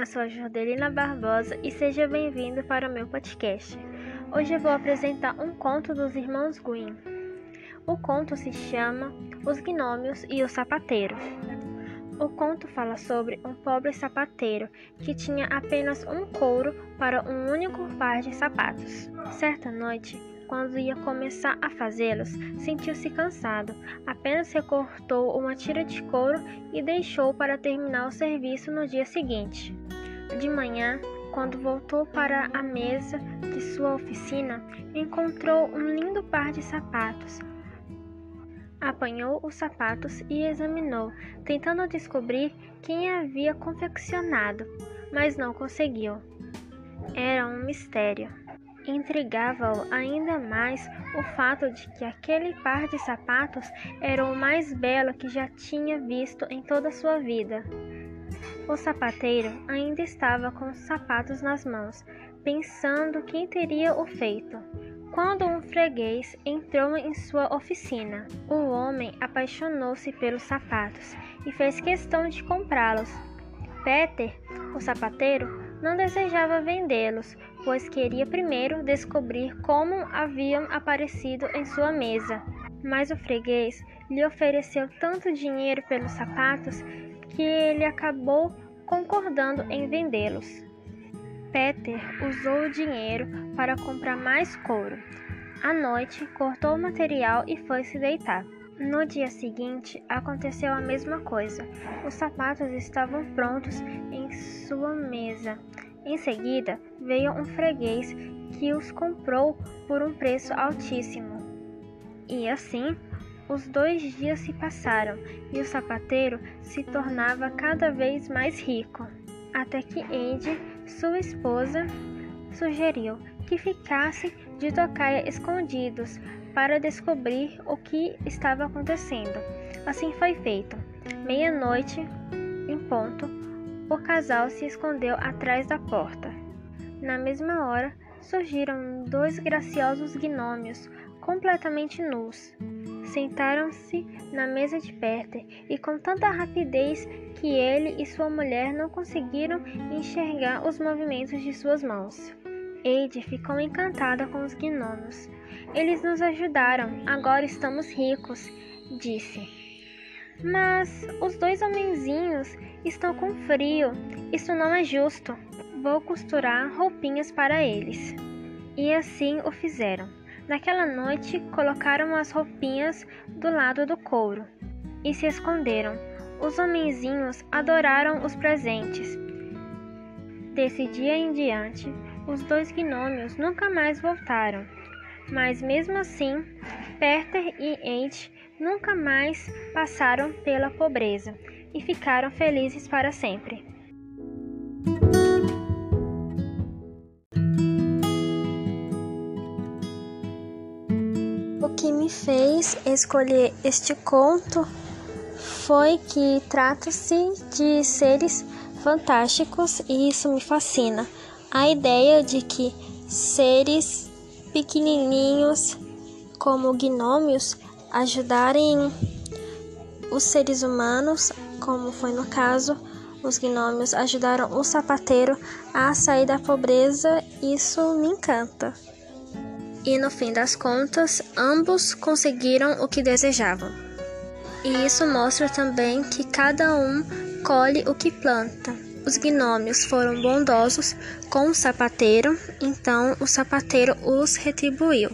eu sou a Jordelina Barbosa e seja bem-vindo para o meu podcast. Hoje eu vou apresentar um conto dos irmãos Green. O conto se chama Os Gnômios e o Sapateiro. O conto fala sobre um pobre sapateiro que tinha apenas um couro para um único par de sapatos. Certa noite, quando ia começar a fazê-los, sentiu-se cansado. Apenas recortou uma tira de couro e deixou para terminar o serviço no dia seguinte. De manhã, quando voltou para a mesa de sua oficina, encontrou um lindo par de sapatos. Apanhou os sapatos e examinou, tentando descobrir quem havia confeccionado, mas não conseguiu. Era um mistério. Intrigava-o ainda mais o fato de que aquele par de sapatos era o mais belo que já tinha visto em toda a sua vida. O sapateiro ainda estava com os sapatos nas mãos, pensando quem teria o feito, quando um freguês entrou em sua oficina. O homem apaixonou-se pelos sapatos e fez questão de comprá-los. Peter, o sapateiro, não desejava vendê-los, pois queria primeiro descobrir como haviam aparecido em sua mesa. Mas o freguês lhe ofereceu tanto dinheiro pelos sapatos que ele acabou concordando em vendê-los. Peter usou o dinheiro para comprar mais couro. À noite, cortou o material e foi se deitar. No dia seguinte, aconteceu a mesma coisa. Os sapatos estavam prontos em sua mesa. Em seguida, veio um freguês que os comprou por um preço altíssimo. E assim, os dois dias se passaram e o sapateiro se tornava cada vez mais rico. Até que Andy, sua esposa, sugeriu que ficasse de tocaia escondidos para descobrir o que estava acontecendo. Assim foi feito. Meia-noite, em ponto, o casal se escondeu atrás da porta. Na mesma hora, surgiram dois graciosos gnômios, completamente nus. Sentaram-se na mesa de Peter e com tanta rapidez que ele e sua mulher não conseguiram enxergar os movimentos de suas mãos. Eide ficou encantada com os gnomos. Eles nos ajudaram, agora estamos ricos, disse. Mas os dois homenzinhos estão com frio. Isso não é justo. Vou costurar roupinhas para eles. E assim o fizeram. Naquela noite, colocaram as roupinhas do lado do couro e se esconderam. Os homenzinhos adoraram os presentes. Desse dia em diante, os dois gnômios nunca mais voltaram, mas mesmo assim, Peter e Ent nunca mais passaram pela pobreza e ficaram felizes para sempre. O que me fez escolher este conto foi que trata-se de seres fantásticos e isso me fascina a ideia de que seres pequenininhos como gnômios ajudarem os seres humanos, como foi no caso, os gnômios ajudaram o sapateiro a sair da pobreza, isso me encanta. E no fim das contas, ambos conseguiram o que desejavam. E isso mostra também que cada um colhe o que planta. Os gnômios foram bondosos com o sapateiro, então o sapateiro os retribuiu.